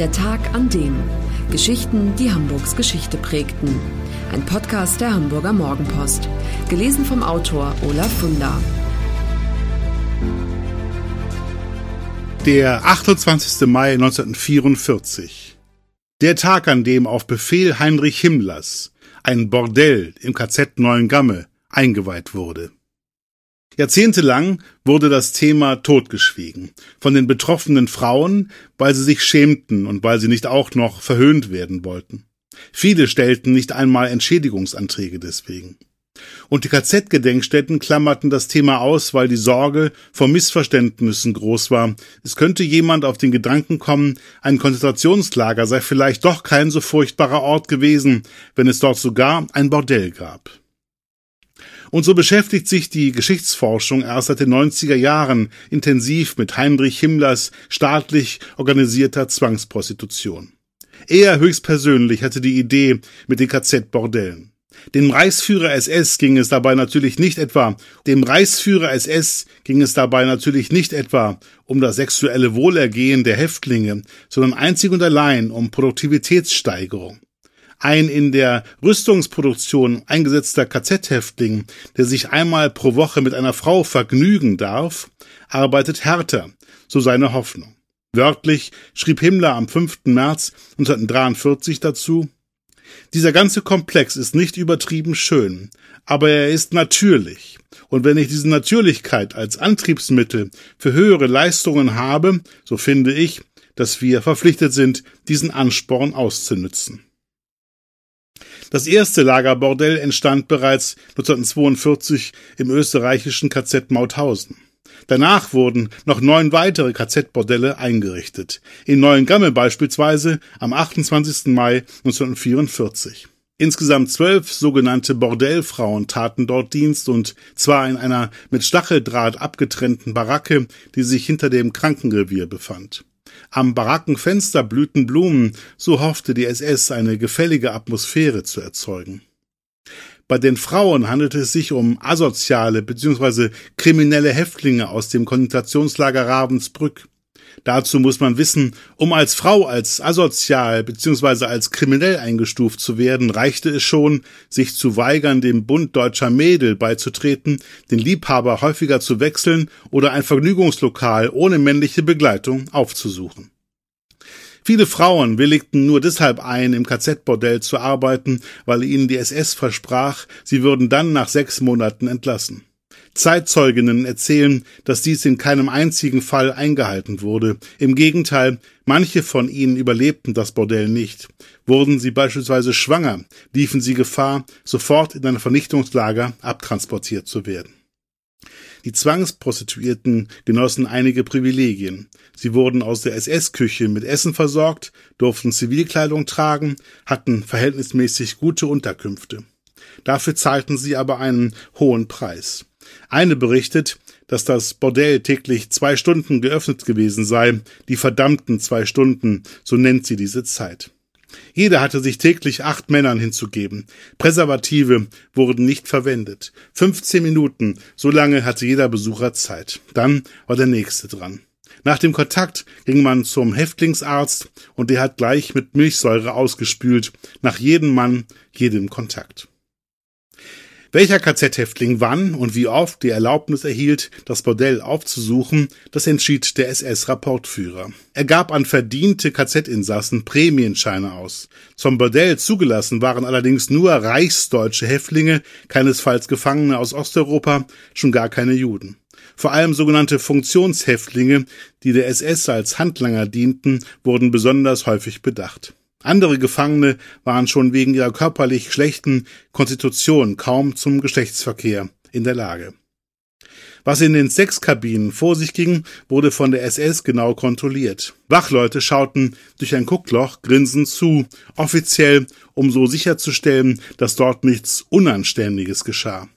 Der Tag an dem. Geschichten, die Hamburgs Geschichte prägten. Ein Podcast der Hamburger Morgenpost. Gelesen vom Autor Olaf Funder. Der 28. Mai 1944. Der Tag, an dem auf Befehl Heinrich Himmlers ein Bordell im KZ Neuengamme eingeweiht wurde. Jahrzehntelang wurde das Thema totgeschwiegen. Von den betroffenen Frauen, weil sie sich schämten und weil sie nicht auch noch verhöhnt werden wollten. Viele stellten nicht einmal Entschädigungsanträge deswegen. Und die KZ-Gedenkstätten klammerten das Thema aus, weil die Sorge vor Missverständnissen groß war. Es könnte jemand auf den Gedanken kommen, ein Konzentrationslager sei vielleicht doch kein so furchtbarer Ort gewesen, wenn es dort sogar ein Bordell gab. Und so beschäftigt sich die Geschichtsforschung erst seit den 90er Jahren intensiv mit Heinrich Himmlers staatlich organisierter Zwangsprostitution. Er höchstpersönlich hatte die Idee mit den KZ-Bordellen. Dem Reichsführer SS ging es dabei natürlich nicht etwa, dem Reichsführer SS ging es dabei natürlich nicht etwa um das sexuelle Wohlergehen der Häftlinge, sondern einzig und allein um Produktivitätssteigerung. Ein in der Rüstungsproduktion eingesetzter KZ-Häftling, der sich einmal pro Woche mit einer Frau vergnügen darf, arbeitet härter, so seine Hoffnung. Wörtlich schrieb Himmler am 5. März 1943 dazu, dieser ganze Komplex ist nicht übertrieben schön, aber er ist natürlich. Und wenn ich diese Natürlichkeit als Antriebsmittel für höhere Leistungen habe, so finde ich, dass wir verpflichtet sind, diesen Ansporn auszunützen. Das erste Lagerbordell entstand bereits 1942 im österreichischen KZ Mauthausen. Danach wurden noch neun weitere KZ-Bordelle eingerichtet. In Neuengamme beispielsweise am 28. Mai 1944. Insgesamt zwölf sogenannte Bordellfrauen taten dort Dienst und zwar in einer mit Stacheldraht abgetrennten Baracke, die sich hinter dem Krankenrevier befand. Am Barackenfenster blühten Blumen, so hoffte die SS eine gefällige Atmosphäre zu erzeugen. Bei den Frauen handelte es sich um asoziale bzw. kriminelle Häftlinge aus dem Konzentrationslager Ravensbrück. Dazu muss man wissen, um als Frau als asozial bzw. als kriminell eingestuft zu werden, reichte es schon, sich zu weigern, dem Bund deutscher Mädel beizutreten, den Liebhaber häufiger zu wechseln oder ein Vergnügungslokal ohne männliche Begleitung aufzusuchen. Viele Frauen willigten nur deshalb ein, im KZ-Bordell zu arbeiten, weil ihnen die SS versprach, sie würden dann nach sechs Monaten entlassen. Zeitzeuginnen erzählen, dass dies in keinem einzigen Fall eingehalten wurde. Im Gegenteil, manche von ihnen überlebten das Bordell nicht. Wurden sie beispielsweise schwanger, liefen sie Gefahr, sofort in ein Vernichtungslager abtransportiert zu werden. Die Zwangsprostituierten genossen einige Privilegien. Sie wurden aus der SS-Küche mit Essen versorgt, durften Zivilkleidung tragen, hatten verhältnismäßig gute Unterkünfte. Dafür zahlten sie aber einen hohen Preis. Eine berichtet, dass das Bordell täglich zwei Stunden geöffnet gewesen sei, die verdammten zwei Stunden, so nennt sie diese Zeit. Jeder hatte sich täglich acht Männern hinzugeben. Präservative wurden nicht verwendet. 15 Minuten, so lange hatte jeder Besucher Zeit. Dann war der nächste dran. Nach dem Kontakt ging man zum Häftlingsarzt und der hat gleich mit Milchsäure ausgespült, nach jedem Mann, jedem Kontakt. Welcher KZ-Häftling wann und wie oft die Erlaubnis erhielt, das Bordell aufzusuchen, das entschied der SS-Rapportführer. Er gab an verdiente KZ-Insassen Prämienscheine aus. Zum Bordell zugelassen waren allerdings nur reichsdeutsche Häftlinge, keinesfalls Gefangene aus Osteuropa, schon gar keine Juden. Vor allem sogenannte Funktionshäftlinge, die der SS als Handlanger dienten, wurden besonders häufig bedacht. Andere Gefangene waren schon wegen ihrer körperlich schlechten Konstitution kaum zum Geschlechtsverkehr in der Lage. Was in den Sexkabinen vor sich ging, wurde von der SS genau kontrolliert. Wachleute schauten durch ein Guckloch grinsend zu, offiziell, um so sicherzustellen, dass dort nichts Unanständiges geschah.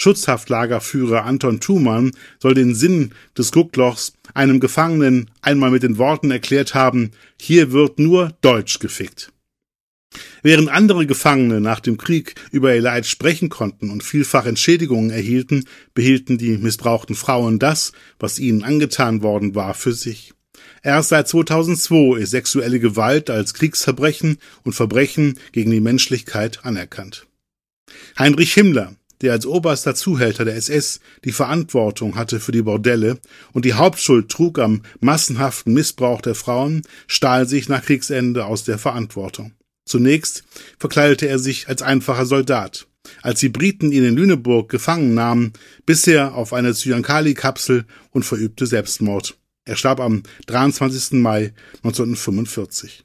Schutzhaftlagerführer Anton Thumann soll den Sinn des Gucklochs einem Gefangenen einmal mit den Worten erklärt haben, hier wird nur Deutsch gefickt. Während andere Gefangene nach dem Krieg über ihr Leid sprechen konnten und vielfach Entschädigungen erhielten, behielten die missbrauchten Frauen das, was ihnen angetan worden war, für sich. Erst seit 2002 ist sexuelle Gewalt als Kriegsverbrechen und Verbrechen gegen die Menschlichkeit anerkannt. Heinrich Himmler, der als oberster Zuhälter der SS die Verantwortung hatte für die Bordelle und die Hauptschuld trug am massenhaften Missbrauch der Frauen, stahl sich nach Kriegsende aus der Verantwortung. Zunächst verkleidete er sich als einfacher Soldat. Als die Briten ihn in Lüneburg gefangen nahmen, biss er auf eine Zyankali-Kapsel und verübte Selbstmord. Er starb am 23. Mai 1945.